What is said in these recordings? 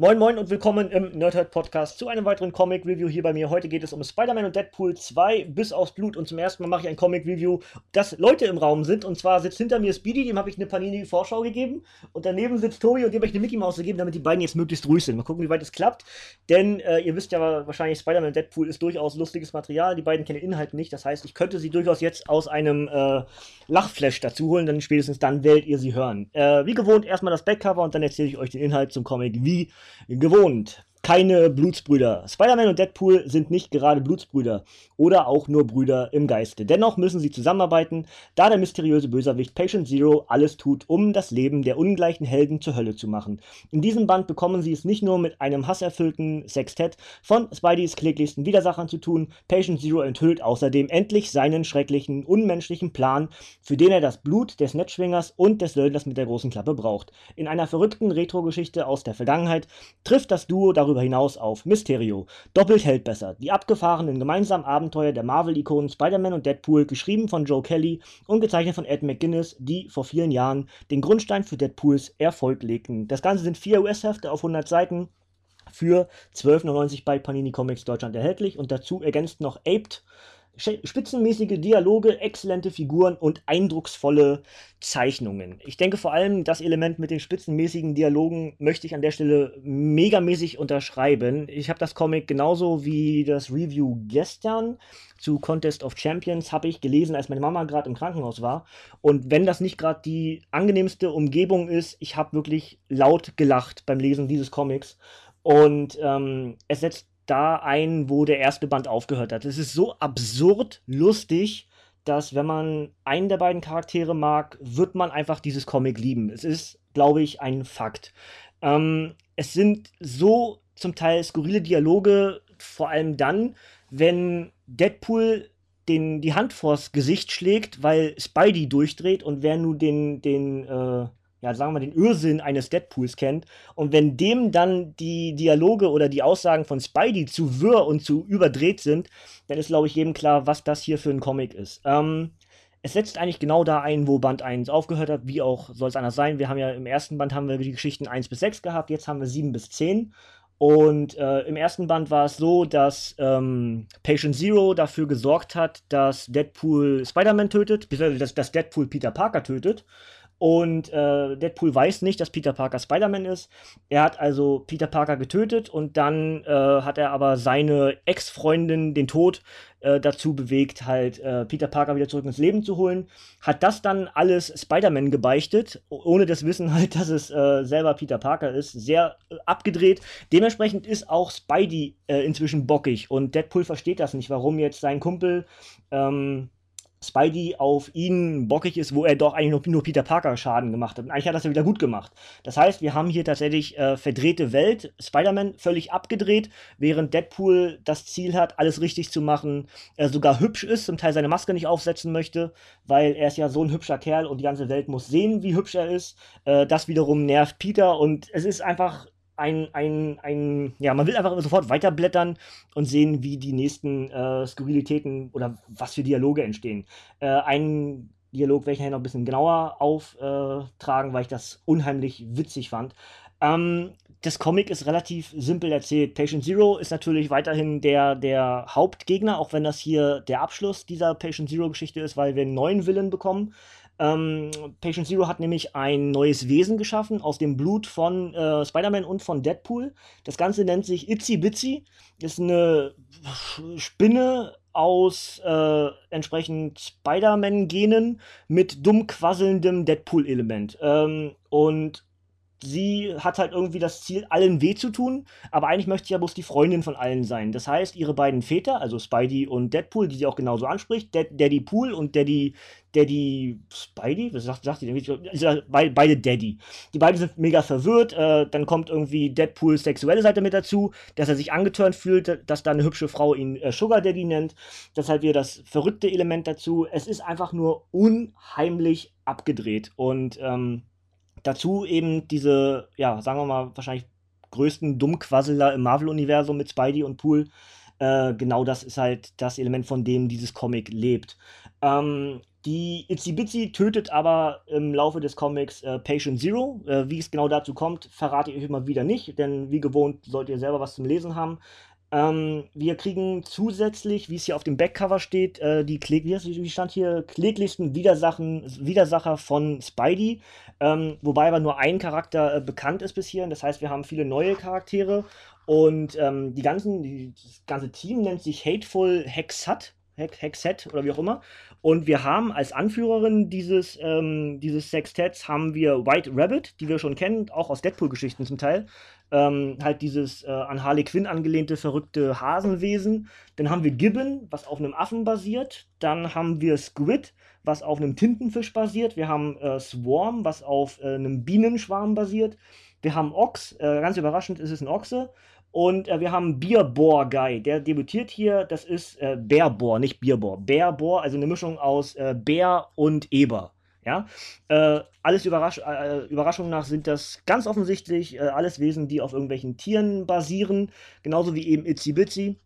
Moin Moin und willkommen im Nerdhurt Podcast zu einem weiteren Comic Review hier bei mir. Heute geht es um Spider-Man und Deadpool 2 bis aufs Blut. Und zum ersten Mal mache ich ein Comic Review, dass Leute im Raum sind. Und zwar sitzt hinter mir Speedy, dem habe ich eine Panini Vorschau gegeben. Und daneben sitzt Tobi und dem habe ich eine Mickey Maus gegeben, damit die beiden jetzt möglichst ruhig sind. Mal gucken, wie weit es klappt, denn äh, ihr wisst ja wahrscheinlich, Spider-Man und Deadpool ist durchaus lustiges Material, die beiden kennen den Inhalt nicht, das heißt, ich könnte sie durchaus jetzt aus einem äh, Lachflash dazu holen, dann spätestens dann werdet ihr sie hören. Äh, wie gewohnt erstmal das Backcover und dann erzähle ich euch den Inhalt zum Comic wie gewohnt keine Blutsbrüder. Spider-Man und Deadpool sind nicht gerade Blutsbrüder oder auch nur Brüder im Geiste. Dennoch müssen sie zusammenarbeiten, da der mysteriöse Bösewicht Patient Zero alles tut, um das Leben der ungleichen Helden zur Hölle zu machen. In diesem Band bekommen sie es nicht nur mit einem hasserfüllten Sextett von Spideys kläglichsten Widersachern zu tun, Patient Zero enthüllt außerdem endlich seinen schrecklichen, unmenschlichen Plan, für den er das Blut des Netzschwingers und des Söldners mit der großen Klappe braucht. In einer verrückten Retro-Geschichte aus der Vergangenheit trifft das Duo darüber darüber hinaus auf Mysterio. Doppelt hält besser. Die abgefahrenen gemeinsamen Abenteuer der Marvel-Ikonen Spider-Man und Deadpool, geschrieben von Joe Kelly und gezeichnet von Ed McGuinness, die vor vielen Jahren den Grundstein für Deadpools Erfolg legten. Das Ganze sind vier US-Hefte auf 100 Seiten für 12,99 bei Panini Comics Deutschland erhältlich und dazu ergänzt noch Aped spitzenmäßige Dialoge, exzellente Figuren und eindrucksvolle Zeichnungen. Ich denke vor allem, das Element mit den spitzenmäßigen Dialogen möchte ich an der Stelle megamäßig unterschreiben. Ich habe das Comic genauso wie das Review gestern zu Contest of Champions habe ich gelesen, als meine Mama gerade im Krankenhaus war. Und wenn das nicht gerade die angenehmste Umgebung ist, ich habe wirklich laut gelacht beim Lesen dieses Comics. Und ähm, es setzt da ein, wo der erste Band aufgehört hat. Es ist so absurd lustig, dass wenn man einen der beiden Charaktere mag, wird man einfach dieses Comic lieben. Es ist, glaube ich, ein Fakt. Ähm, es sind so zum Teil skurrile Dialoge, vor allem dann, wenn Deadpool den, die Hand vors Gesicht schlägt, weil Spidey durchdreht und wer nun den, den äh, ja, sagen wir mal, den Irrsinn eines Deadpools kennt. Und wenn dem dann die Dialoge oder die Aussagen von Spidey zu wirr und zu überdreht sind, dann ist, glaube ich, jedem klar, was das hier für ein Comic ist. Ähm, es setzt eigentlich genau da ein, wo Band 1 aufgehört hat, wie auch soll es anders sein. Wir haben ja im ersten Band haben wir die Geschichten 1 bis 6 gehabt, jetzt haben wir 7 bis 10. Und äh, im ersten Band war es so, dass ähm, Patient Zero dafür gesorgt hat, dass Deadpool Spider-Man tötet, beziehungsweise dass, dass Deadpool Peter Parker tötet. Und äh, Deadpool weiß nicht, dass Peter Parker Spider-Man ist. Er hat also Peter Parker getötet und dann äh, hat er aber seine Ex-Freundin, den Tod, äh, dazu bewegt, halt äh, Peter Parker wieder zurück ins Leben zu holen. Hat das dann alles Spider-Man gebeichtet, ohne das Wissen halt, dass es äh, selber Peter Parker ist. Sehr äh, abgedreht. Dementsprechend ist auch Spidey inzwischen bockig und Deadpool versteht das nicht, warum jetzt sein Kumpel. Ähm, Spidey auf ihn bockig ist, wo er doch eigentlich nur, nur, Peter Parker Schaden gemacht hat. Und eigentlich hat das ja wieder gut gemacht. Das heißt, wir haben hier tatsächlich äh, verdrehte Welt, Spider-Man völlig abgedreht, während Deadpool das Ziel hat, alles richtig zu machen, er sogar hübsch ist, zum Teil seine Maske nicht aufsetzen möchte, weil er ist ja so ein hübscher Kerl und die ganze Welt muss sehen, wie hübsch er ist. Äh, das wiederum nervt Peter und es ist einfach ein, ein, ein, ja, man will einfach sofort weiterblättern und sehen, wie die nächsten äh, Skurrilitäten oder was für Dialoge entstehen. Äh, ein Dialog werde ich nachher noch ein bisschen genauer auftragen, weil ich das unheimlich witzig fand. Ähm, das Comic ist relativ simpel erzählt. Patient Zero ist natürlich weiterhin der, der Hauptgegner, auch wenn das hier der Abschluss dieser Patient Zero-Geschichte ist, weil wir einen neuen Villain bekommen. Ähm, Patient Zero hat nämlich ein neues Wesen geschaffen aus dem Blut von äh, Spider-Man und von Deadpool. Das Ganze nennt sich Itzy Bitsy. Ist eine Spinne aus äh, entsprechend Spider-Man-Genen mit dumm quasselndem Deadpool-Element. Ähm, und sie hat halt irgendwie das Ziel, allen weh zu tun, aber eigentlich möchte sie ja bloß die Freundin von allen sein. Das heißt, ihre beiden Väter, also Spidey und Deadpool, die sie auch genauso anspricht, Dad Daddy Pool und Daddy, Daddy Spidey, was sagt, sagt die denn? Beide Daddy. Die beiden sind mega verwirrt, äh, dann kommt irgendwie Deadpools sexuelle Seite mit dazu, dass er sich angetörnt fühlt, dass da eine hübsche Frau ihn äh, Sugar Daddy nennt. Das halt wieder das verrückte Element dazu. Es ist einfach nur unheimlich abgedreht und ähm, Dazu eben diese, ja, sagen wir mal, wahrscheinlich größten Dummquasseler im Marvel-Universum mit Spidey und Pool. Äh, genau das ist halt das Element, von dem dieses Comic lebt. Ähm, Die Itsy Bitsy tötet aber im Laufe des Comics äh, Patient Zero. Äh, wie es genau dazu kommt, verrate ich euch mal wieder nicht, denn wie gewohnt sollt ihr selber was zum Lesen haben. Ähm, wir kriegen zusätzlich, wie es hier auf dem Backcover steht, äh, die wie, stand hier kläglichsten Widersachen, Widersacher von Spidey, ähm, wobei aber nur ein Charakter äh, bekannt ist bis hierhin. Das heißt, wir haben viele neue Charaktere und ähm, die ganzen, die, das ganze Team nennt sich Hateful Hexat. Hexet oder wie auch immer. Und wir haben als Anführerin dieses, ähm, dieses Sextetts haben wir White Rabbit, die wir schon kennen, auch aus Deadpool-Geschichten zum Teil. Ähm, halt dieses äh, an Harley Quinn angelehnte verrückte Hasenwesen. Dann haben wir Gibbon, was auf einem Affen basiert. Dann haben wir Squid, was auf einem Tintenfisch basiert. Wir haben äh, Swarm, was auf äh, einem Bienenschwarm basiert. Wir haben Ochs, äh, ganz überraschend ist es ein Ochse. Und äh, wir haben Bierbohr Guy, der debütiert hier. Das ist äh, Bärbohr, nicht Bierbohr. Bärbohr, also eine Mischung aus äh, Bär und Eber. Ja, äh, alles Überrasch äh, Überraschung nach sind das ganz offensichtlich äh, alles Wesen, die auf irgendwelchen Tieren basieren, genauso wie eben Itzy Bitsy.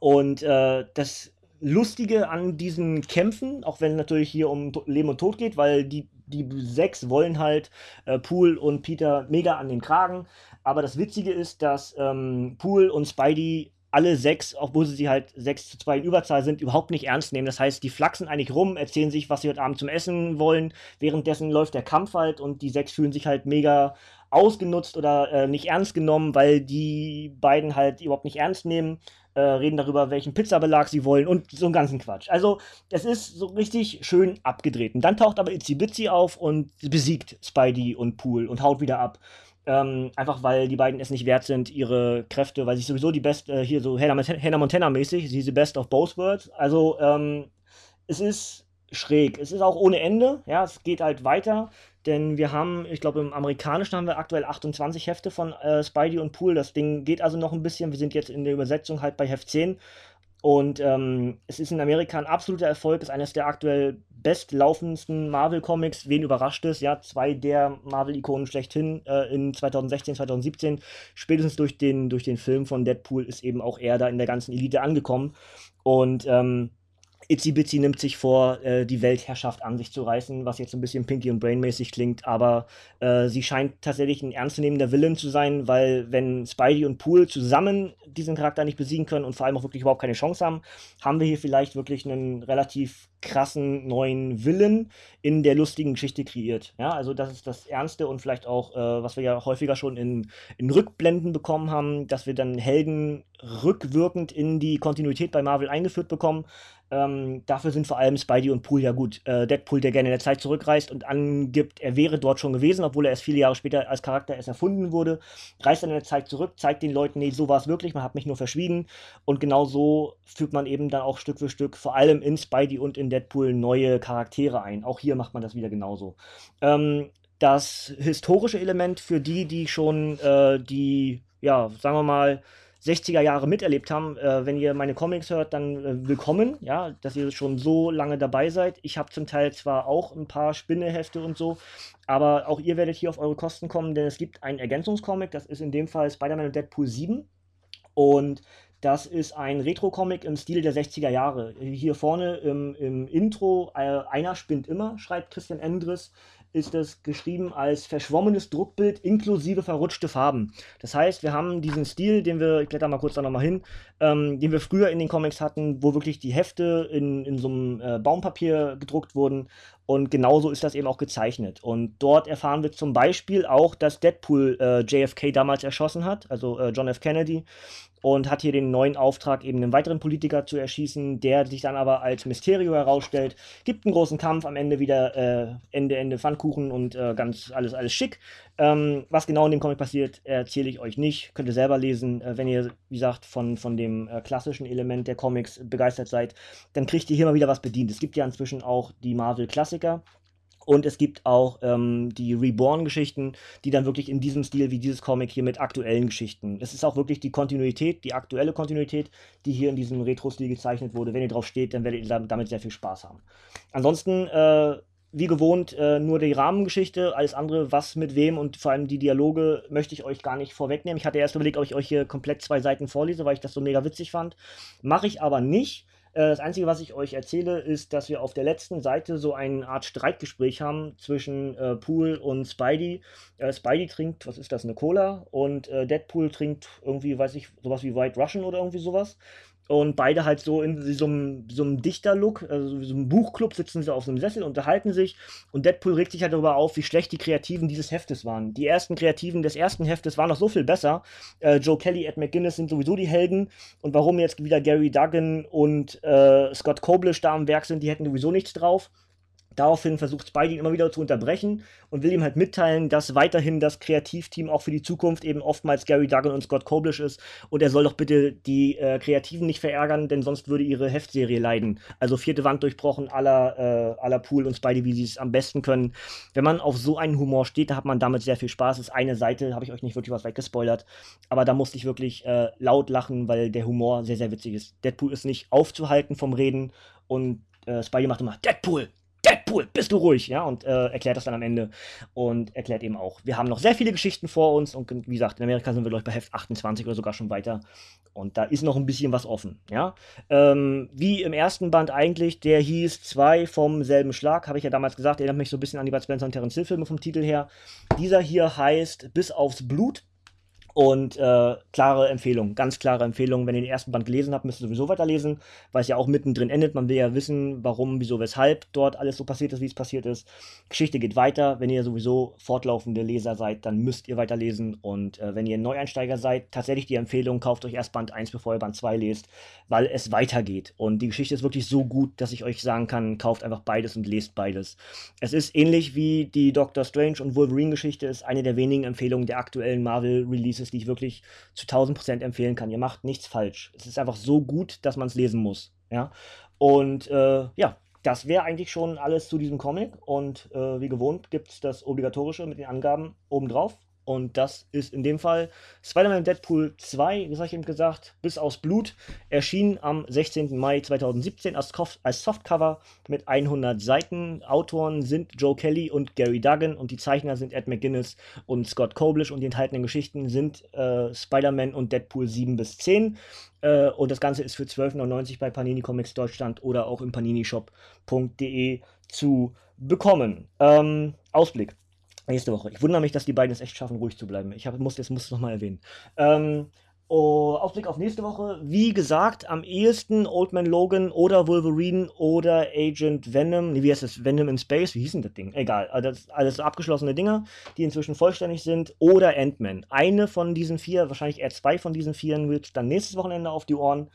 Und äh, das Lustige an diesen Kämpfen, auch wenn es natürlich hier um Leben und Tod geht, weil die, die sechs wollen halt äh, Pool und Peter mega an den Kragen. Aber das Witzige ist, dass ähm, Pool und Spidey alle sechs, obwohl sie halt sechs zu zwei in Überzahl sind, überhaupt nicht ernst nehmen. Das heißt, die flachsen eigentlich rum, erzählen sich, was sie heute Abend zum Essen wollen. Währenddessen läuft der Kampf halt und die sechs fühlen sich halt mega ausgenutzt oder äh, nicht ernst genommen, weil die beiden halt überhaupt nicht ernst nehmen, äh, reden darüber, welchen Pizzabelag sie wollen und so einen ganzen Quatsch. Also, es ist so richtig schön abgedreht. Und dann taucht aber Itzy Bitsy auf und besiegt Spidey und Pool und haut wieder ab. Ähm, einfach weil die beiden es nicht wert sind, ihre Kräfte, weil sie sowieso die Best, äh, hier so Hannah, Montana-mäßig, sie ist die Best of both worlds. Also, ähm, es ist schräg. Es ist auch ohne Ende, ja, es geht halt weiter, denn wir haben, ich glaube, im Amerikanischen haben wir aktuell 28 Hefte von äh, Spidey und Pool. Das Ding geht also noch ein bisschen. Wir sind jetzt in der Übersetzung halt bei Heft 10 und ähm, es ist in Amerika ein absoluter Erfolg, ist eines der aktuell bestlaufendsten Marvel-Comics. Wen überrascht es? Ja, zwei der Marvel-Ikonen schlechthin äh, in 2016, 2017. Spätestens durch den, durch den Film von Deadpool ist eben auch er da in der ganzen Elite angekommen. Und ähm, Itzy Bitsy nimmt sich vor, äh, die Weltherrschaft an sich zu reißen, was jetzt ein bisschen Pinky und Brain-mäßig klingt, aber äh, sie scheint tatsächlich ein ernstzunehmender Villain zu sein, weil wenn Spidey und Pool zusammen diesen Charakter nicht besiegen können und vor allem auch wirklich überhaupt keine Chance haben, haben wir hier vielleicht wirklich einen relativ krassen neuen Willen in der lustigen Geschichte kreiert. Ja, also das ist das Ernste und vielleicht auch, äh, was wir ja häufiger schon in, in Rückblenden bekommen haben, dass wir dann Helden rückwirkend in die Kontinuität bei Marvel eingeführt bekommen. Ähm, dafür sind vor allem Spidey und Pool ja gut. Äh, Deadpool, der gerne in der Zeit zurückreist und angibt, er wäre dort schon gewesen, obwohl er erst viele Jahre später als Charakter erst erfunden wurde, reist dann in der Zeit zurück, zeigt den Leuten, nee, so war es wirklich, man hat mich nur verschwiegen. Und genau so führt man eben dann auch Stück für Stück, vor allem in Spidey und in Deadpool, neue Charaktere ein. Auch hier macht man das wieder genauso. Ähm, das historische Element für die, die schon äh, die, ja, sagen wir mal, 60er Jahre miterlebt haben. Äh, wenn ihr meine Comics hört, dann äh, willkommen, ja, dass ihr schon so lange dabei seid. Ich habe zum Teil zwar auch ein paar Spinnehefte und so, aber auch ihr werdet hier auf eure Kosten kommen, denn es gibt einen Ergänzungscomic, das ist in dem Fall Spider-Man und Deadpool 7. Und das ist ein Retro-Comic im Stil der 60er Jahre. Hier vorne im, im Intro, äh, einer spinnt immer, schreibt Christian Endres ist es geschrieben als verschwommenes Druckbild inklusive verrutschte Farben. Das heißt, wir haben diesen Stil, den wir, ich blätter mal kurz da nochmal hin, ähm, den wir früher in den Comics hatten, wo wirklich die Hefte in, in so einem äh, Baumpapier gedruckt wurden. Und genauso ist das eben auch gezeichnet. Und dort erfahren wir zum Beispiel auch, dass Deadpool äh, JFK damals erschossen hat, also äh, John F. Kennedy und hat hier den neuen Auftrag, eben einen weiteren Politiker zu erschießen, der sich dann aber als Mysterio herausstellt. Gibt einen großen Kampf, am Ende wieder äh, Ende, Ende Pfannkuchen und äh, ganz alles, alles schick. Ähm, was genau in dem Comic passiert, erzähle ich euch nicht. Könnt ihr selber lesen. Äh, wenn ihr, wie gesagt, von, von dem äh, klassischen Element der Comics begeistert seid, dann kriegt ihr hier mal wieder was bedient. Es gibt ja inzwischen auch die Marvel-Klassiker und es gibt auch ähm, die Reborn-Geschichten, die dann wirklich in diesem Stil wie dieses Comic hier mit aktuellen Geschichten. Es ist auch wirklich die Kontinuität, die aktuelle Kontinuität, die hier in diesem Retro-Stil gezeichnet wurde. Wenn ihr drauf steht, dann werdet ihr damit sehr viel Spaß haben. Ansonsten, äh, wie gewohnt, äh, nur die Rahmengeschichte, alles andere, was mit wem und vor allem die Dialoge möchte ich euch gar nicht vorwegnehmen. Ich hatte erst überlegt, ob ich euch hier komplett zwei Seiten vorlese, weil ich das so mega witzig fand. Mache ich aber nicht das Einzige, was ich euch erzähle, ist, dass wir auf der letzten Seite so eine Art Streitgespräch haben zwischen äh, Pool und Spidey. Äh, Spidey trinkt, was ist das, eine Cola und äh, Deadpool trinkt irgendwie, weiß ich, sowas wie White Russian oder irgendwie sowas. Und beide halt so in so einem, so einem Dichter-Look, also so einem Buchclub, sitzen sie auf so einem Sessel, unterhalten sich. Und Deadpool regt sich halt darüber auf, wie schlecht die Kreativen dieses Heftes waren. Die ersten Kreativen des ersten Heftes waren noch so viel besser. Äh, Joe Kelly, Ed McGuinness sind sowieso die Helden. Und warum jetzt wieder Gary Duggan und äh, Scott Koblish da am Werk sind, die hätten sowieso nichts drauf. Daraufhin versucht Spidey ihn immer wieder zu unterbrechen und will ihm halt mitteilen, dass weiterhin das Kreativteam auch für die Zukunft eben oftmals Gary Duggan und Scott Koblish ist und er soll doch bitte die äh, Kreativen nicht verärgern, denn sonst würde ihre Heftserie leiden. Also vierte Wand durchbrochen aller, äh, Pool und Spidey, wie sie es am besten können. Wenn man auf so einen Humor steht, da hat man damit sehr viel Spaß. Das ist eine Seite, habe ich euch nicht wirklich was weggespoilert, aber da musste ich wirklich äh, laut lachen, weil der Humor sehr, sehr witzig ist. Deadpool ist nicht aufzuhalten vom Reden und äh, Spidey macht immer Deadpool, Deadpool, bist du ruhig, ja, und äh, erklärt das dann am Ende und erklärt eben auch, wir haben noch sehr viele Geschichten vor uns und wie gesagt, in Amerika sind wir, glaube ich, bei Heft 28 oder sogar schon weiter und da ist noch ein bisschen was offen, ja. Ähm, wie im ersten Band eigentlich, der hieß zwei vom selben Schlag, habe ich ja damals gesagt, erinnert mich so ein bisschen an die Bud Spencer und Terence Hill Filme vom Titel her. Dieser hier heißt Bis aufs Blut und äh, klare Empfehlung, ganz klare Empfehlung. Wenn ihr den ersten Band gelesen habt, müsst ihr sowieso weiterlesen, weil es ja auch mittendrin endet. Man will ja wissen, warum, wieso, weshalb dort alles so passiert ist, wie es passiert ist. Geschichte geht weiter. Wenn ihr sowieso fortlaufende Leser seid, dann müsst ihr weiterlesen. Und äh, wenn ihr Neueinsteiger seid, tatsächlich die Empfehlung, kauft euch erst Band 1, bevor ihr Band 2 lest, weil es weitergeht. Und die Geschichte ist wirklich so gut, dass ich euch sagen kann, kauft einfach beides und lest beides. Es ist ähnlich wie die Doctor Strange und Wolverine-Geschichte, ist eine der wenigen Empfehlungen der aktuellen Marvel-Releases Releases, die ich wirklich zu 1000 Prozent empfehlen kann. Ihr macht nichts falsch. Es ist einfach so gut, dass man es lesen muss. Ja? Und äh, ja, das wäre eigentlich schon alles zu diesem Comic. Und äh, wie gewohnt gibt es das Obligatorische mit den Angaben obendrauf. Und das ist in dem Fall Spider-Man Deadpool 2, das habe ich eben gesagt, bis aus Blut, erschien am 16. Mai 2017 als, als Softcover mit 100 Seiten. Autoren sind Joe Kelly und Gary Duggan und die Zeichner sind Ed McGuinness und Scott Koblish und die enthaltenen Geschichten sind äh, Spider-Man und Deadpool 7 bis 10. Äh, und das Ganze ist für 12,99 bei Panini Comics Deutschland oder auch im paninishop.de zu bekommen. Ähm, Ausblick. Nächste Woche. Ich wundere mich, dass die beiden es echt schaffen, ruhig zu bleiben. Ich hab, muss, das muss ich nochmal erwähnen. Ähm, oh, Ausblick auf nächste Woche. Wie gesagt, am ehesten Old Man Logan oder Wolverine oder Agent Venom. Nee, wie heißt das? Venom in Space? Wie hieß denn das Ding? Egal. Also das alles abgeschlossene Dinger, die inzwischen vollständig sind. Oder Ant-Man. Eine von diesen vier, wahrscheinlich eher zwei von diesen vieren, wird dann nächstes Wochenende auf die Ohren.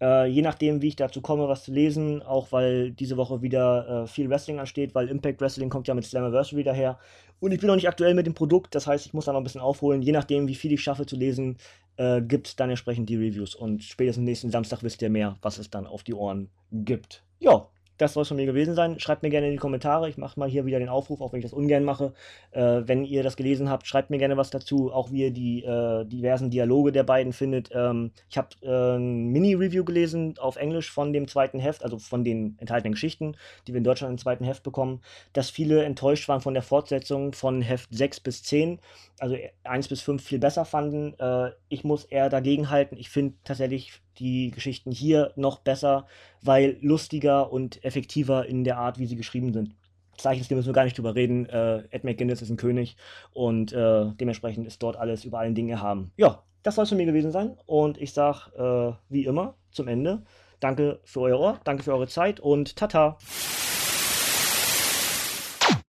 Äh, je nachdem, wie ich dazu komme, was zu lesen, auch weil diese Woche wieder äh, viel Wrestling ansteht, weil Impact Wrestling kommt ja mit Slammiversary daher. Und ich bin noch nicht aktuell mit dem Produkt, das heißt, ich muss da noch ein bisschen aufholen. Je nachdem, wie viel ich schaffe zu lesen, äh, gibt es dann entsprechend die Reviews. Und spätestens nächsten Samstag wisst ihr mehr, was es dann auf die Ohren gibt. Ja, das soll es von mir gewesen sein. Schreibt mir gerne in die Kommentare. Ich mache mal hier wieder den Aufruf, auch wenn ich das ungern mache. Äh, wenn ihr das gelesen habt, schreibt mir gerne was dazu. Auch wie ihr die äh, diversen Dialoge der beiden findet. Ähm, ich habe äh, ein Mini-Review gelesen auf Englisch von dem zweiten Heft, also von den enthaltenen Geschichten, die wir in Deutschland im zweiten Heft bekommen, dass viele enttäuscht waren von der Fortsetzung von Heft 6 bis 10, also 1 bis 5 viel besser fanden. Äh, ich muss eher dagegen halten. Ich finde tatsächlich die Geschichten hier noch besser, weil lustiger und effektiver in der Art, wie sie geschrieben sind. Zeichenstil müssen wir gar nicht drüber reden. Äh, Ed McGuinness ist ein König und äh, dementsprechend ist dort alles über allen Dingen erhaben. Ja, das soll es von mir gewesen sein und ich sage äh, wie immer zum Ende Danke für euer Ohr, danke für eure Zeit und tata!